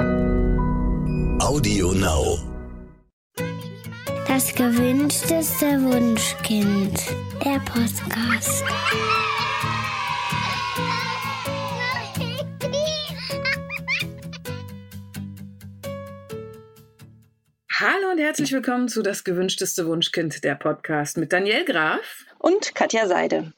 Audio Now. Das gewünschteste Wunschkind. Der Podcast. Hallo und herzlich willkommen zu Das gewünschteste Wunschkind, der Podcast mit Daniel Graf und Katja Seide.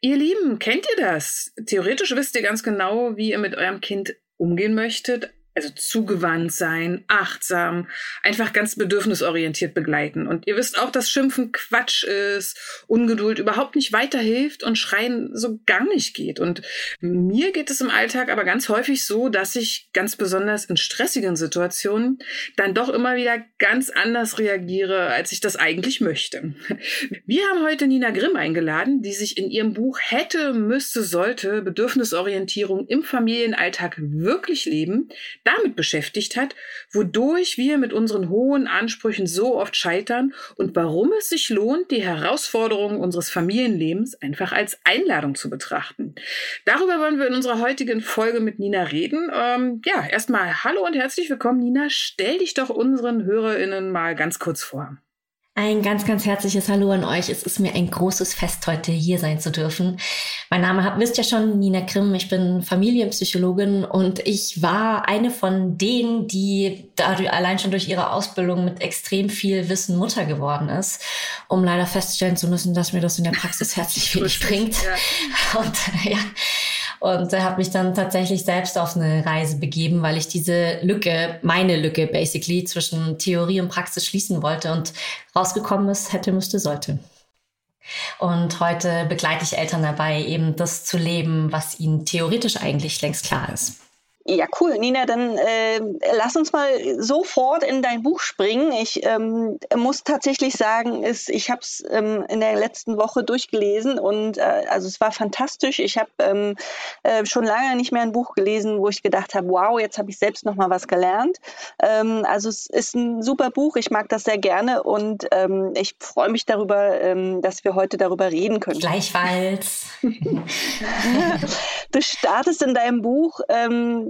Ihr Lieben, kennt ihr das? Theoretisch wisst ihr ganz genau, wie ihr mit eurem Kind umgehen möchtet, also zugewandt sein, achtsam, einfach ganz bedürfnisorientiert begleiten. Und ihr wisst auch, dass Schimpfen Quatsch ist, Ungeduld überhaupt nicht weiterhilft und Schreien so gar nicht geht. Und mir geht es im Alltag aber ganz häufig so, dass ich ganz besonders in stressigen Situationen dann doch immer wieder ganz anders reagiere, als ich das eigentlich möchte. Wir haben heute Nina Grimm eingeladen, die sich in ihrem Buch Hätte, müsste, sollte Bedürfnisorientierung im Familienalltag wirklich leben damit beschäftigt hat, wodurch wir mit unseren hohen Ansprüchen so oft scheitern und warum es sich lohnt, die Herausforderungen unseres Familienlebens einfach als Einladung zu betrachten. Darüber wollen wir in unserer heutigen Folge mit Nina reden. Ähm, ja, erstmal hallo und herzlich willkommen, Nina. Stell dich doch unseren HörerInnen mal ganz kurz vor. Ein ganz, ganz herzliches Hallo an euch. Es ist mir ein großes Fest, heute hier sein zu dürfen. Mein Name habt, wisst ja schon, Nina Grimm. Ich bin Familienpsychologin und ich war eine von denen, die dadurch, allein schon durch ihre Ausbildung mit extrem viel Wissen Mutter geworden ist, um leider feststellen zu müssen, dass mir das in der Praxis herzlich wenig bringt. Ja. Und ja, und äh, habe mich dann tatsächlich selbst auf eine Reise begeben, weil ich diese Lücke, meine Lücke basically zwischen Theorie und Praxis schließen wollte und rausgekommen ist, hätte, müsste, sollte. Und heute begleite ich Eltern dabei, eben das zu leben, was ihnen theoretisch eigentlich längst klar ist. Ja, cool. Nina, dann äh, lass uns mal sofort in dein Buch springen. Ich ähm, muss tatsächlich sagen, ist, ich habe es ähm, in der letzten Woche durchgelesen und äh, also es war fantastisch. Ich habe ähm, äh, schon lange nicht mehr ein Buch gelesen, wo ich gedacht habe, wow, jetzt habe ich selbst noch mal was gelernt. Ähm, also es ist ein super Buch. Ich mag das sehr gerne und ähm, ich freue mich darüber, ähm, dass wir heute darüber reden können. Gleichfalls. du startest in deinem Buch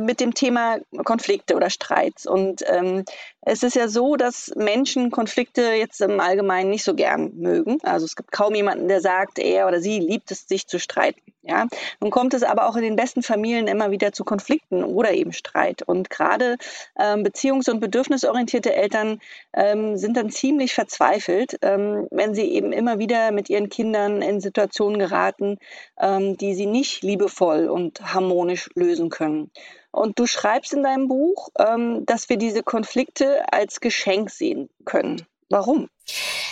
mit dem Thema Konflikte oder Streits. Und ähm, es ist ja so, dass Menschen Konflikte jetzt im Allgemeinen nicht so gern mögen. Also es gibt kaum jemanden, der sagt, er oder sie liebt es, sich zu streiten. Ja, nun kommt es aber auch in den besten Familien immer wieder zu Konflikten oder eben Streit. Und gerade ähm, beziehungs- und bedürfnisorientierte Eltern ähm, sind dann ziemlich verzweifelt, ähm, wenn sie eben immer wieder mit ihren Kindern in Situationen geraten, ähm, die sie nicht liebevoll und harmonisch lösen können. Und du schreibst in deinem Buch, ähm, dass wir diese Konflikte als Geschenk sehen können. Warum?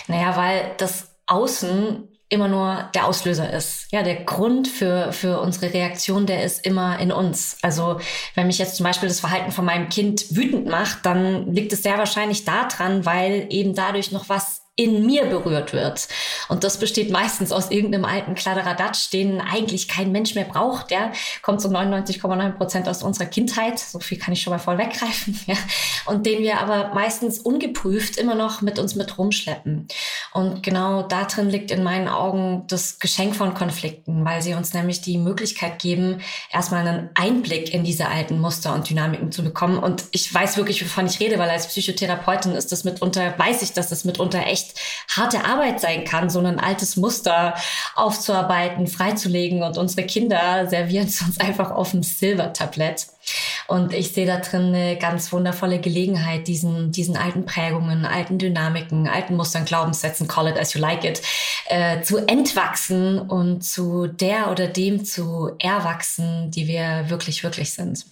Naja, weil das Außen immer nur der Auslöser ist. Ja, der Grund für, für unsere Reaktion, der ist immer in uns. Also wenn mich jetzt zum Beispiel das Verhalten von meinem Kind wütend macht, dann liegt es sehr wahrscheinlich daran, weil eben dadurch noch was in mir berührt wird. Und das besteht meistens aus irgendeinem alten Kladderadatsch, den eigentlich kein Mensch mehr braucht. Der kommt zu so 99,9 Prozent aus unserer Kindheit. So viel kann ich schon mal vorweggreifen. Ja. Und den wir aber meistens ungeprüft immer noch mit uns mit rumschleppen. Und genau da drin liegt in meinen Augen das Geschenk von Konflikten, weil sie uns nämlich die Möglichkeit geben, erstmal einen Einblick in diese alten Muster und Dynamiken zu bekommen. Und ich weiß wirklich, wovon ich rede, weil als Psychotherapeutin ist das mitunter, weiß ich, dass das mitunter echt harte Arbeit sein kann, so ein altes Muster aufzuarbeiten, freizulegen und unsere Kinder servieren es uns einfach auf dem Silbertablett. Und ich sehe da drin eine ganz wundervolle Gelegenheit, diesen, diesen alten Prägungen, alten Dynamiken, alten Mustern, Glaubenssätzen, call it as you like it, äh, zu entwachsen und zu der oder dem zu erwachsen, die wir wirklich, wirklich sind.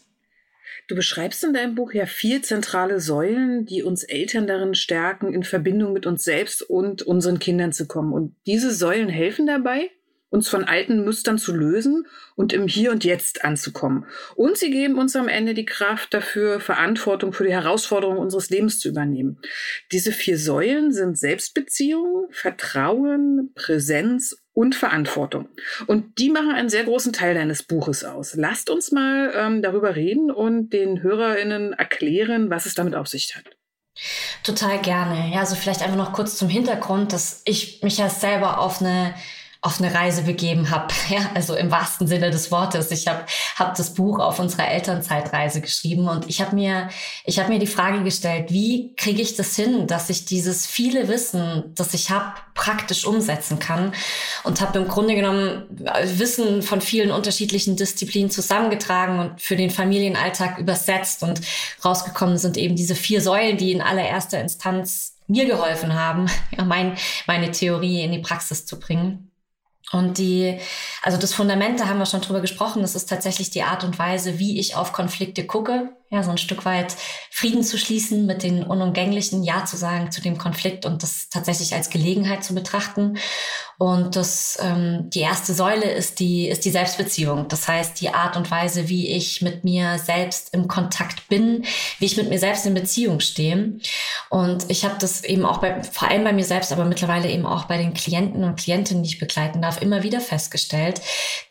Du beschreibst in deinem Buch ja vier zentrale Säulen, die uns Eltern darin stärken, in Verbindung mit uns selbst und unseren Kindern zu kommen. Und diese Säulen helfen dabei, uns von alten Mustern zu lösen und im Hier und Jetzt anzukommen. Und sie geben uns am Ende die Kraft dafür, Verantwortung für die Herausforderungen unseres Lebens zu übernehmen. Diese vier Säulen sind Selbstbeziehung, Vertrauen, Präsenz und Verantwortung. Und die machen einen sehr großen Teil deines Buches aus. Lasst uns mal ähm, darüber reden und den HörerInnen erklären, was es damit auf sich hat. Total gerne. Ja, also vielleicht einfach noch kurz zum Hintergrund, dass ich mich ja selber auf eine auf eine Reise begeben habe. Ja, also im wahrsten Sinne des Wortes. Ich habe hab das Buch auf unserer Elternzeitreise geschrieben und ich habe mir, ich habe mir die Frage gestellt, wie kriege ich das hin, dass ich dieses viele Wissen, das ich habe, praktisch umsetzen kann und habe im Grunde genommen Wissen von vielen unterschiedlichen Disziplinen zusammengetragen und für den Familienalltag übersetzt und rausgekommen sind eben diese vier Säulen, die in allererster Instanz mir geholfen haben, ja, mein, meine Theorie in die Praxis zu bringen. Und die, also das Fundament, da haben wir schon drüber gesprochen, das ist tatsächlich die Art und Weise, wie ich auf Konflikte gucke, ja, so ein Stück weit Frieden zu schließen mit den Unumgänglichen, Ja zu sagen zu dem Konflikt und das tatsächlich als Gelegenheit zu betrachten. Und das, ähm, die erste Säule ist die, ist die Selbstbeziehung. Das heißt, die Art und Weise, wie ich mit mir selbst im Kontakt bin, wie ich mit mir selbst in Beziehung stehe. Und ich habe das eben auch bei, vor allem bei mir selbst, aber mittlerweile eben auch bei den Klienten und Klientinnen, die ich begleiten darf, immer wieder festgestellt,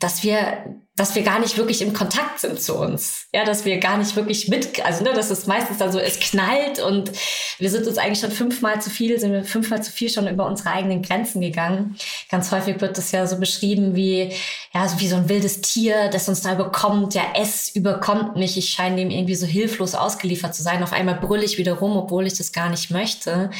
dass wir dass wir gar nicht wirklich im Kontakt sind zu uns. Ja, dass wir gar nicht wirklich mit, also ne, das ist meistens dann so, es knallt und wir sind uns eigentlich schon fünfmal zu viel, sind wir fünfmal zu viel schon über unsere eigenen Grenzen gegangen. Ganz häufig wird das ja so beschrieben wie, ja, so wie so ein wildes Tier, das uns da überkommt. Ja, es überkommt mich. Ich scheine dem irgendwie so hilflos ausgeliefert zu sein. Auf einmal brülle ich wieder rum, obwohl ich das gar nicht möchte.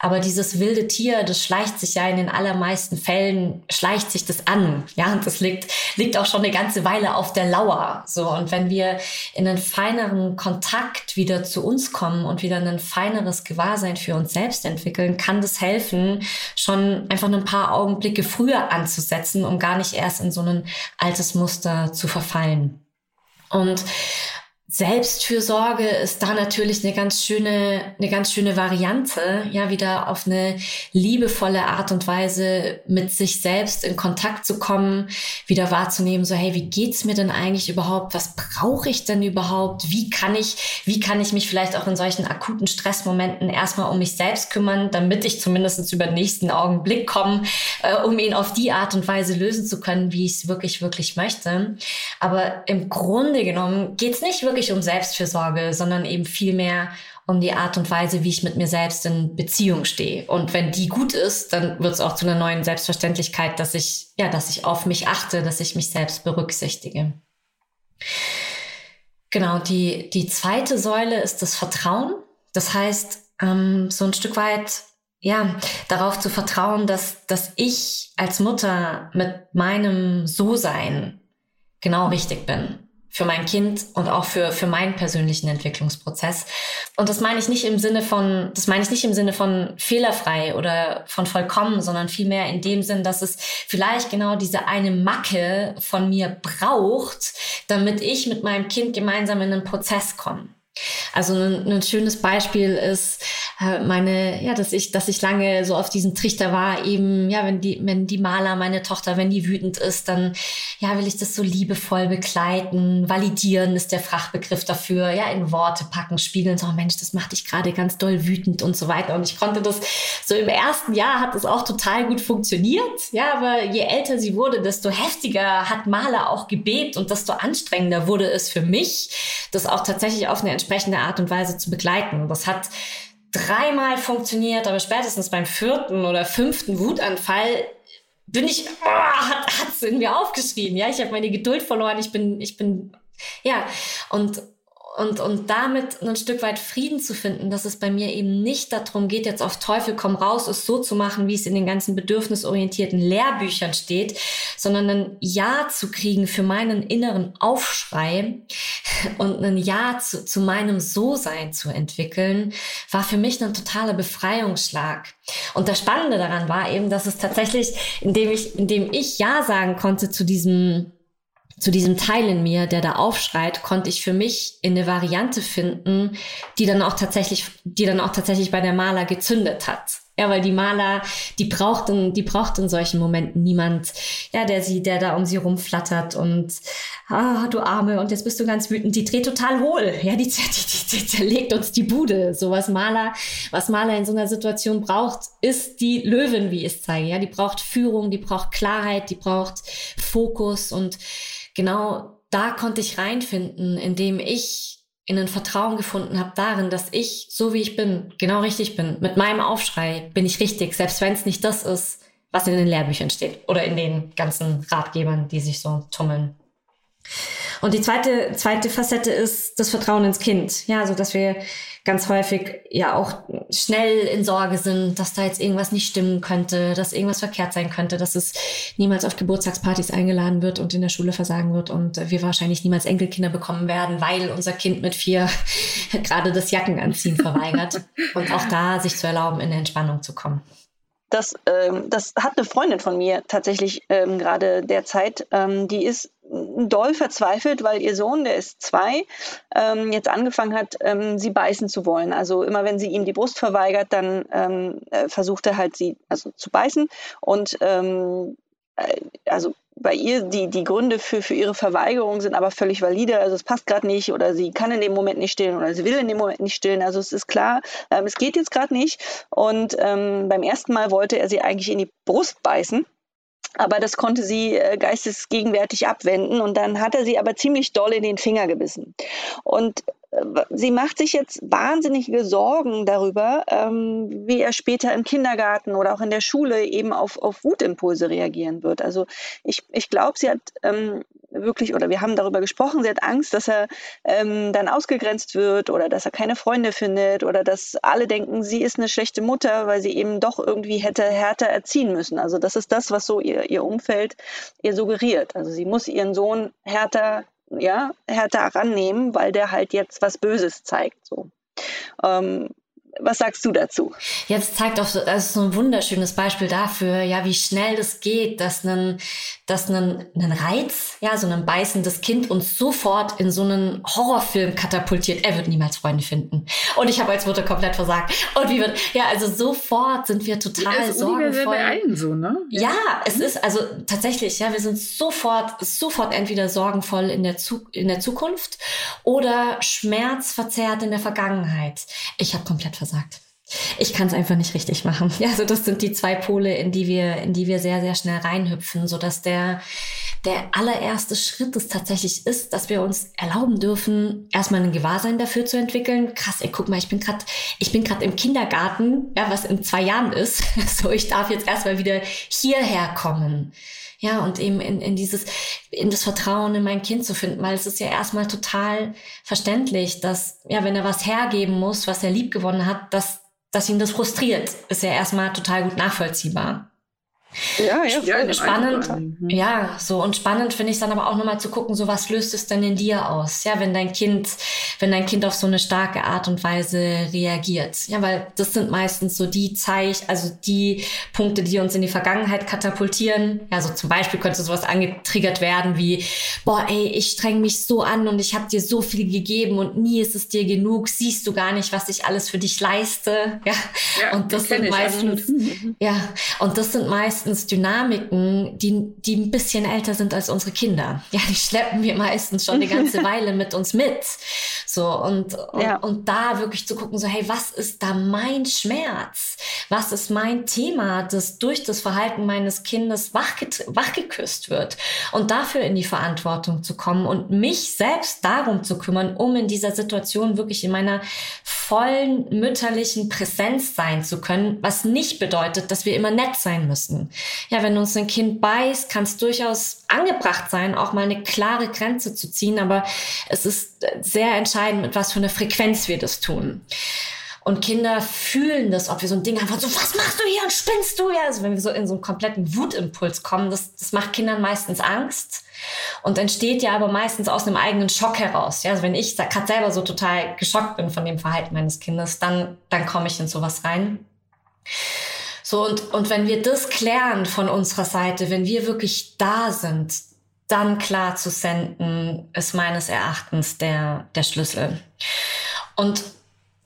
Aber dieses wilde Tier, das schleicht sich ja in den allermeisten Fällen, schleicht sich das an. Ja, und das liegt, liegt auch schon eine ganze Weile auf der Lauer. So. Und wenn wir in einen feineren Kontakt wieder zu uns kommen und wieder ein feineres Gewahrsein für uns selbst entwickeln, kann das helfen, schon einfach ein paar Augenblicke früher anzusetzen, um gar nicht erst in so ein altes Muster zu verfallen. Und Selbstfürsorge ist da natürlich eine ganz schöne, eine ganz schöne Variante, ja, wieder auf eine liebevolle Art und Weise mit sich selbst in Kontakt zu kommen, wieder wahrzunehmen, so, hey, wie geht's mir denn eigentlich überhaupt? Was brauche ich denn überhaupt? Wie kann ich, wie kann ich mich vielleicht auch in solchen akuten Stressmomenten erstmal um mich selbst kümmern, damit ich zumindest über den nächsten Augenblick komme, äh, um ihn auf die Art und Weise lösen zu können, wie ich es wirklich, wirklich möchte. Aber im Grunde genommen geht's nicht wirklich wirklich um Selbstfürsorge, sondern eben vielmehr um die Art und Weise, wie ich mit mir selbst in Beziehung stehe. Und wenn die gut ist, dann wird es auch zu einer neuen Selbstverständlichkeit, dass ich, ja, dass ich auf mich achte, dass ich mich selbst berücksichtige. Genau, die, die zweite Säule ist das Vertrauen. Das heißt, ähm, so ein Stück weit, ja, darauf zu vertrauen, dass, dass ich als Mutter mit meinem So-Sein genau richtig bin für mein Kind und auch für, für meinen persönlichen Entwicklungsprozess. Und das meine ich nicht im Sinne von, das meine ich nicht im Sinne von fehlerfrei oder von vollkommen, sondern vielmehr in dem Sinn, dass es vielleicht genau diese eine Macke von mir braucht, damit ich mit meinem Kind gemeinsam in einen Prozess komme. Also ein, ein schönes Beispiel ist äh, meine, ja, dass ich, dass ich lange so auf diesem Trichter war, eben, ja, wenn die, wenn die Maler, meine Tochter, wenn die wütend ist, dann, ja, will ich das so liebevoll begleiten. Validieren ist der Fachbegriff dafür, ja, in Worte packen, spiegeln, so, Mensch, das macht dich gerade ganz doll wütend und so weiter. Und ich konnte das, so im ersten Jahr hat das auch total gut funktioniert, ja, aber je älter sie wurde, desto heftiger hat Maler auch gebebt und desto anstrengender wurde es für mich, das auch tatsächlich auf eine entsprechende Art und Weise zu begleiten. Das hat dreimal funktioniert, aber spätestens beim vierten oder fünften Wutanfall bin ich, oh, hat es in mir aufgeschrieben. Ja, ich habe meine Geduld verloren. Ich bin, ich bin, ja, und und, und damit ein Stück weit Frieden zu finden, dass es bei mir eben nicht darum geht, jetzt auf Teufel komm raus, es so zu machen, wie es in den ganzen bedürfnisorientierten Lehrbüchern steht, sondern ein Ja zu kriegen für meinen inneren Aufschrei und ein Ja zu, zu meinem So-Sein zu entwickeln, war für mich ein totaler Befreiungsschlag. Und das Spannende daran war eben, dass es tatsächlich, indem ich, indem ich Ja sagen konnte zu diesem zu diesem Teil in mir, der da aufschreit, konnte ich für mich in eine Variante finden, die dann auch tatsächlich, die dann auch tatsächlich bei der Maler gezündet hat. Ja, weil die Maler, die braucht in, die braucht in solchen Momenten niemand, ja, der sie, der da um sie rumflattert und, ah, du Arme, und jetzt bist du ganz wütend. Die dreht total hohl. Ja, die, die, die, die zerlegt uns die Bude. So was Maler, was Maler in so einer Situation braucht, ist die Löwin, wie ich es zeige. Ja, die braucht Führung, die braucht Klarheit, die braucht Fokus und genau da konnte ich reinfinden, indem ich in ein Vertrauen gefunden habe darin, dass ich, so wie ich bin, genau richtig bin. Mit meinem Aufschrei bin ich richtig, selbst wenn es nicht das ist, was in den Lehrbüchern steht oder in den ganzen Ratgebern, die sich so tummeln. Und die zweite, zweite Facette ist das Vertrauen ins Kind. Ja, so dass wir ganz häufig ja auch schnell in Sorge sind, dass da jetzt irgendwas nicht stimmen könnte, dass irgendwas verkehrt sein könnte, dass es niemals auf Geburtstagspartys eingeladen wird und in der Schule versagen wird und wir wahrscheinlich niemals Enkelkinder bekommen werden, weil unser Kind mit vier gerade das Jackenanziehen verweigert. und auch da sich zu erlauben, in eine Entspannung zu kommen. Das, ähm, das hat eine Freundin von mir tatsächlich ähm, gerade derzeit. Ähm, die ist doll verzweifelt, weil ihr Sohn, der ist zwei, ähm, jetzt angefangen hat, ähm, sie beißen zu wollen. Also immer wenn sie ihm die Brust verweigert, dann ähm, äh, versucht er halt sie also zu beißen. Und ähm, äh, also bei ihr, die, die Gründe für, für ihre Verweigerung sind aber völlig valide. Also es passt gerade nicht oder sie kann in dem Moment nicht stillen oder sie will in dem Moment nicht stillen. Also es ist klar, ähm, es geht jetzt gerade nicht. Und ähm, beim ersten Mal wollte er sie eigentlich in die Brust beißen. Aber das konnte sie äh, geistesgegenwärtig abwenden und dann hat er sie aber ziemlich doll in den Finger gebissen. Und äh, sie macht sich jetzt wahnsinnige Sorgen darüber, ähm, wie er später im Kindergarten oder auch in der Schule eben auf, auf Wutimpulse reagieren wird. Also ich, ich glaube, sie hat ähm, wirklich, oder wir haben darüber gesprochen, sie hat Angst, dass er ähm, dann ausgegrenzt wird oder dass er keine Freunde findet oder dass alle denken, sie ist eine schlechte Mutter, weil sie eben doch irgendwie hätte härter erziehen müssen. Also das ist das, was so ihr, ihr Umfeld ihr suggeriert. Also sie muss ihren Sohn härter, ja, härter rannehmen, weil der halt jetzt was Böses zeigt. So. Ähm, was sagst du dazu? Jetzt zeigt auch so, das ist so ein wunderschönes Beispiel dafür, ja, wie schnell das geht, dass ein, dass ein, ein Reiz, ja, so ein beißendes Kind uns sofort in so einen Horrorfilm katapultiert. Er wird niemals Freunde finden. Und ich habe als Mutter komplett versagt. Und wie wird, ja, also sofort sind wir total ja, sorgenvoll. Bei allen so, ne? Ja. ja, es ist also tatsächlich, ja, wir sind sofort, sofort entweder sorgenvoll in der, Zu in der Zukunft oder schmerzverzerrt in der Vergangenheit. Ich habe komplett versagt. Ich kann es einfach nicht richtig machen. Ja, also das sind die zwei Pole, in die wir, in die wir sehr, sehr schnell reinhüpfen, so dass der, der allererste Schritt es tatsächlich ist, dass wir uns erlauben dürfen, erstmal ein Gewahrsein dafür zu entwickeln. Krass, ey, guck mal, ich bin gerade, ich bin gerade im Kindergarten, ja, was in zwei Jahren ist. So, ich darf jetzt erstmal wieder hierher kommen. Ja, und eben in, in dieses, in das Vertrauen in mein Kind zu finden, weil es ist ja erstmal total verständlich, dass, ja, wenn er was hergeben muss, was er lieb gewonnen hat, dass, dass ihn das frustriert, ist ja erstmal total gut nachvollziehbar. Ja, ja, ja spannend. Mhm. Ja, so und spannend finde ich dann aber auch nochmal zu gucken, so was löst es denn in dir aus? Ja, wenn dein Kind, wenn dein Kind auf so eine starke Art und Weise reagiert. Ja, weil das sind meistens so die Zeichen, also die Punkte, die uns in die Vergangenheit katapultieren. Ja, so zum Beispiel könnte sowas angetriggert werden wie, boah, ey, ich streng mich so an und ich habe dir so viel gegeben und nie ist es dir genug. Siehst du gar nicht, was ich alles für dich leiste? Ja, ja und das sind meistens, ja, und das sind meistens meistens Dynamiken, die, die ein bisschen älter sind als unsere Kinder. Ja, die schleppen wir meistens schon eine ganze Weile mit uns mit. So, und, und, ja. und da wirklich zu gucken, so, hey, was ist da mein Schmerz? Was ist mein Thema, das durch das Verhalten meines Kindes wachgeküsst wird? Und dafür in die Verantwortung zu kommen und mich selbst darum zu kümmern, um in dieser Situation wirklich in meiner vollen mütterlichen Präsenz sein zu können, was nicht bedeutet, dass wir immer nett sein müssen ja, wenn uns ein Kind beißt, kann es durchaus angebracht sein, auch mal eine klare Grenze zu ziehen, aber es ist sehr entscheidend, mit was für einer Frequenz wir das tun. Und Kinder fühlen das, ob wir so ein Ding haben von so, was machst du hier und spinnst du? Ja, also wenn wir so in so einen kompletten Wutimpuls kommen, das, das macht Kindern meistens Angst und entsteht ja aber meistens aus einem eigenen Schock heraus. Ja, also wenn ich gerade selber so total geschockt bin von dem Verhalten meines Kindes, dann, dann komme ich in sowas rein. So, und, und wenn wir das klären von unserer Seite, wenn wir wirklich da sind, dann klar zu senden, ist meines Erachtens der, der Schlüssel. Und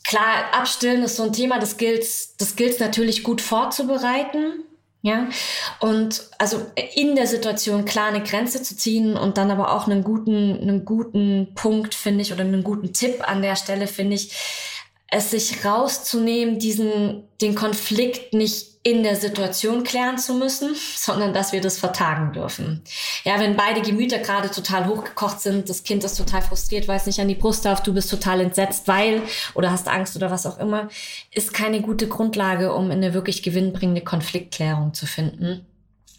klar, abstillen ist so ein Thema, das gilt, das gilt natürlich gut vorzubereiten. Ja, und also in der Situation klar eine Grenze zu ziehen und dann aber auch einen guten, einen guten Punkt, finde ich, oder einen guten Tipp an der Stelle, finde ich, es sich rauszunehmen, diesen, den Konflikt nicht in der Situation klären zu müssen, sondern dass wir das vertagen dürfen. Ja, wenn beide Gemüter gerade total hochgekocht sind, das Kind ist total frustriert, weiß nicht an die Brust darf, du bist total entsetzt, weil oder hast Angst oder was auch immer, ist keine gute Grundlage, um in eine wirklich gewinnbringende Konfliktklärung zu finden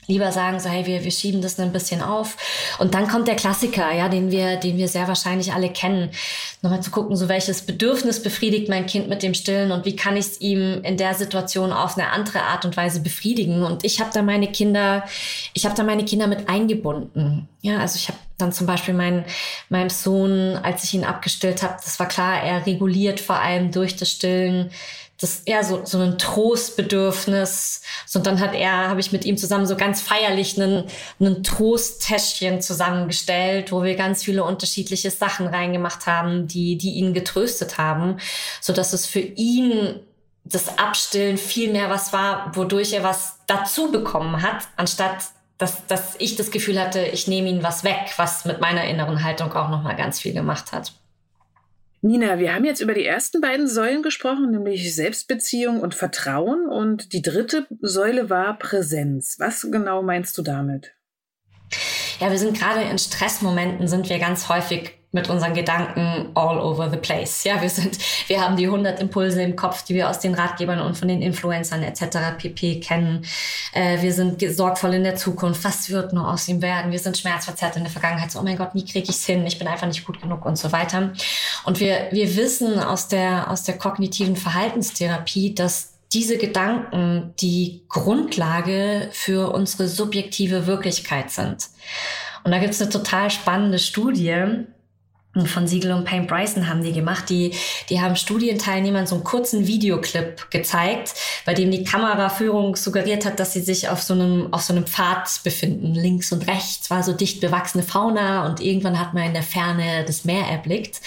lieber sagen, so, hey, wir, wir schieben das ein bisschen auf. Und dann kommt der Klassiker, ja, den wir, den wir sehr wahrscheinlich alle kennen. Nochmal zu gucken, so welches Bedürfnis befriedigt mein Kind mit dem Stillen und wie kann ich es ihm in der Situation auf eine andere Art und Weise befriedigen. Und ich habe da meine Kinder, ich habe da meine Kinder mit eingebunden. Ja, also ich habe dann zum Beispiel meinen meinem Sohn, als ich ihn abgestillt habe, das war klar, er reguliert vor allem durch das Stillen das eher so, so ein Trostbedürfnis. So, und dann hat er, habe ich mit ihm zusammen so ganz feierlich einen, einen Trosttäschchen zusammengestellt, wo wir ganz viele unterschiedliche Sachen reingemacht haben, die, die ihn getröstet haben, so dass es für ihn das Abstillen viel mehr was war, wodurch er was dazu bekommen hat, anstatt dass, dass ich das Gefühl hatte, ich nehme ihn was weg, was mit meiner inneren Haltung auch nochmal ganz viel gemacht hat. Nina, wir haben jetzt über die ersten beiden Säulen gesprochen, nämlich Selbstbeziehung und Vertrauen. Und die dritte Säule war Präsenz. Was genau meinst du damit? Ja, wir sind gerade in Stressmomenten, sind wir ganz häufig mit unseren Gedanken all over the place. Ja, wir sind, wir haben die 100 Impulse im Kopf, die wir aus den Ratgebern und von den Influencern etc. pp. kennen. Äh, wir sind sorgvoll in der Zukunft. Was wird nur aus ihm werden? Wir sind schmerzverzerrt in der Vergangenheit. So, oh mein Gott, wie kriege ich es hin? Ich bin einfach nicht gut genug und so weiter. Und wir, wir wissen aus der, aus der kognitiven Verhaltenstherapie, dass diese Gedanken die Grundlage für unsere subjektive Wirklichkeit sind. Und da gibt es eine total spannende Studie, von Siegel und Payne Bryson haben die gemacht. Die, die haben Studienteilnehmern so einen kurzen Videoclip gezeigt, bei dem die Kameraführung suggeriert hat, dass sie sich auf so einem, auf so einem Pfad befinden. Links und rechts war so dicht bewachsene Fauna und irgendwann hat man in der Ferne das Meer erblickt.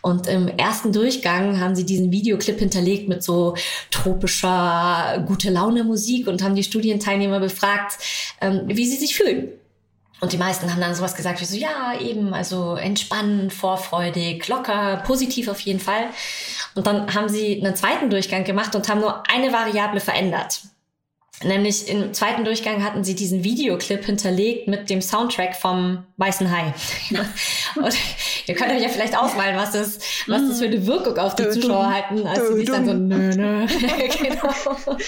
Und im ersten Durchgang haben sie diesen Videoclip hinterlegt mit so tropischer, gute Laune Musik und haben die Studienteilnehmer befragt, ähm, wie sie sich fühlen. Und die meisten haben dann sowas gesagt wie so, ja, eben, also entspannen, vorfreudig, locker, positiv auf jeden Fall. Und dann haben sie einen zweiten Durchgang gemacht und haben nur eine Variable verändert. Nämlich im zweiten Durchgang hatten sie diesen Videoclip hinterlegt mit dem Soundtrack vom Weißen Hai. und ihr könnt euch ja vielleicht ausmalen, was das, was das für eine Wirkung auf die Zuschauer halten, als sie sich dann so, nö, nö, genau,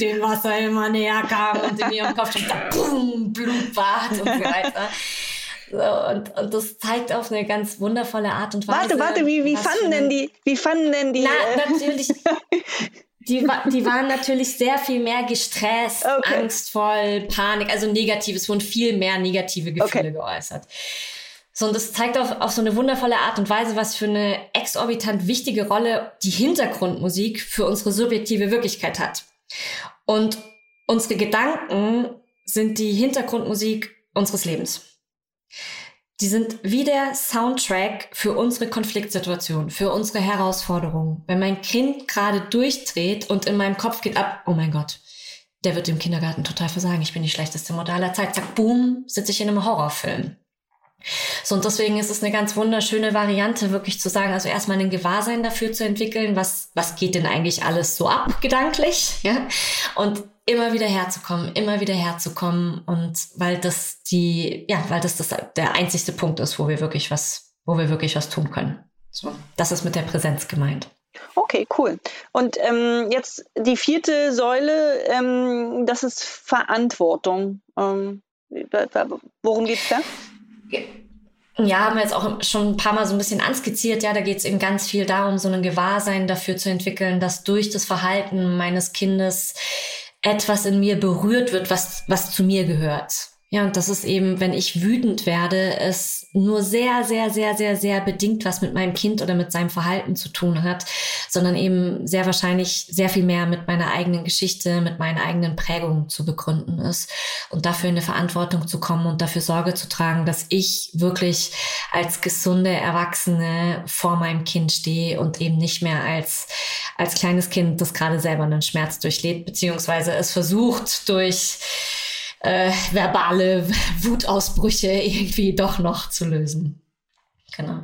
dem Wasser immer näher kam und in ihrem Kopf schon boom, Blutbad und so weiter. So, und, und das zeigt auf eine ganz wundervolle Art und Weise. Warte, warte, wie, wie fanden denn die, wie fanden denn die? Na, äh, natürlich. Die, die waren natürlich sehr viel mehr gestresst, okay. angstvoll, Panik, also negativ. Es wurden viel mehr negative Gefühle okay. geäußert. So, und das zeigt auf, auf so eine wundervolle Art und Weise, was für eine exorbitant wichtige Rolle die Hintergrundmusik für unsere subjektive Wirklichkeit hat. Und unsere Gedanken sind die Hintergrundmusik unseres Lebens. Die sind wie der Soundtrack für unsere Konfliktsituation, für unsere Herausforderungen. Wenn mein Kind gerade durchdreht und in meinem Kopf geht ab, oh mein Gott, der wird im Kindergarten total versagen, ich bin die schlechteste Mutter aller Zeit. Zack, boom, sitze ich in einem Horrorfilm. So, und deswegen ist es eine ganz wunderschöne Variante, wirklich zu sagen, also erstmal ein Gewahrsein dafür zu entwickeln, was, was geht denn eigentlich alles so ab, gedanklich, ja? Und immer wieder herzukommen, immer wieder herzukommen und weil das die, ja, weil das, das der einzigste Punkt ist, wo wir wirklich was, wo wir wirklich was tun können. So, das ist mit der Präsenz gemeint. Okay, cool. Und ähm, jetzt die vierte Säule, ähm, das ist Verantwortung. Ähm, worum geht es da? Ja, haben wir jetzt auch schon ein paar Mal so ein bisschen anskizziert. Ja, da geht es eben ganz viel darum, so ein Gewahrsein dafür zu entwickeln, dass durch das Verhalten meines Kindes etwas in mir berührt wird, was, was zu mir gehört. Ja, und das ist eben, wenn ich wütend werde, es nur sehr, sehr, sehr, sehr, sehr bedingt was mit meinem Kind oder mit seinem Verhalten zu tun hat, sondern eben sehr wahrscheinlich sehr viel mehr mit meiner eigenen Geschichte, mit meinen eigenen Prägungen zu begründen ist. Und dafür in eine Verantwortung zu kommen und dafür Sorge zu tragen, dass ich wirklich als gesunde Erwachsene vor meinem Kind stehe und eben nicht mehr als, als kleines Kind, das gerade selber einen Schmerz durchlebt, beziehungsweise es versucht durch äh, verbale Wutausbrüche irgendwie doch noch zu lösen. Genau.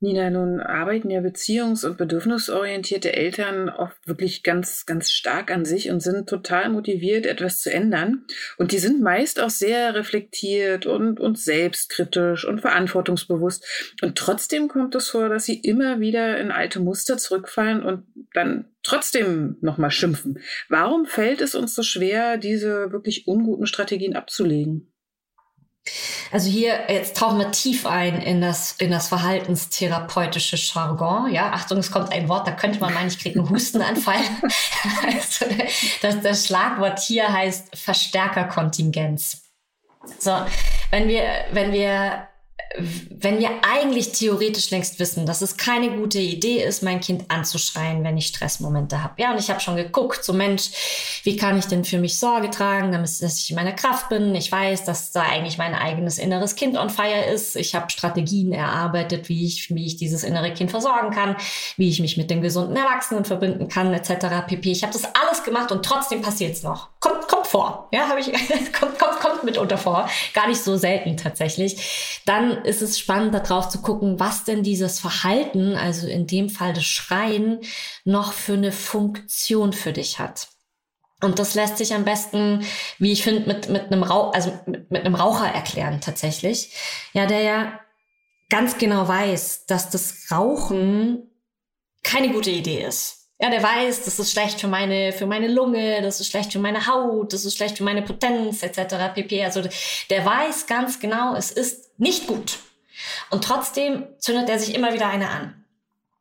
Nina, nun arbeiten ja beziehungs- und bedürfnisorientierte Eltern oft wirklich ganz, ganz stark an sich und sind total motiviert, etwas zu ändern. Und die sind meist auch sehr reflektiert und, und selbstkritisch und verantwortungsbewusst. Und trotzdem kommt es vor, dass sie immer wieder in alte Muster zurückfallen und dann trotzdem nochmal schimpfen. Warum fällt es uns so schwer, diese wirklich unguten Strategien abzulegen? Also hier, jetzt tauchen wir tief ein in das, in das verhaltenstherapeutische Jargon. Ja, Achtung, es kommt ein Wort, da könnte man meinen, ich kriege einen Hustenanfall. also das, das Schlagwort hier heißt Verstärkerkontingenz. So, wenn wir, wenn wir wenn wir eigentlich theoretisch längst wissen, dass es keine gute Idee ist, mein Kind anzuschreien, wenn ich Stressmomente habe. Ja, und ich habe schon geguckt, so Mensch, wie kann ich denn für mich Sorge tragen, damit dass ich in meiner Kraft bin. Ich weiß, dass da eigentlich mein eigenes inneres Kind on fire ist. Ich habe Strategien erarbeitet, wie ich, wie ich dieses innere Kind versorgen kann, wie ich mich mit dem gesunden Erwachsenen verbinden kann, etc. pp. Ich habe das alles gemacht und trotzdem passiert es noch. Kommt, kommt vor. Ja, habe ich, kommt, kommt, kommt mitunter vor. Gar nicht so selten tatsächlich. Ist es spannend, darauf zu gucken, was denn dieses Verhalten, also in dem Fall das Schreien, noch für eine Funktion für dich hat. Und das lässt sich am besten, wie ich finde, mit, mit also mit, mit einem Raucher erklären tatsächlich. Ja, der ja ganz genau weiß, dass das Rauchen keine gute Idee ist. Ja, der weiß, das ist schlecht für meine, für meine Lunge, das ist schlecht für meine Haut, das ist schlecht für meine Potenz, etc. pp. Also der weiß ganz genau, es ist nicht gut. Und trotzdem zündet er sich immer wieder eine an.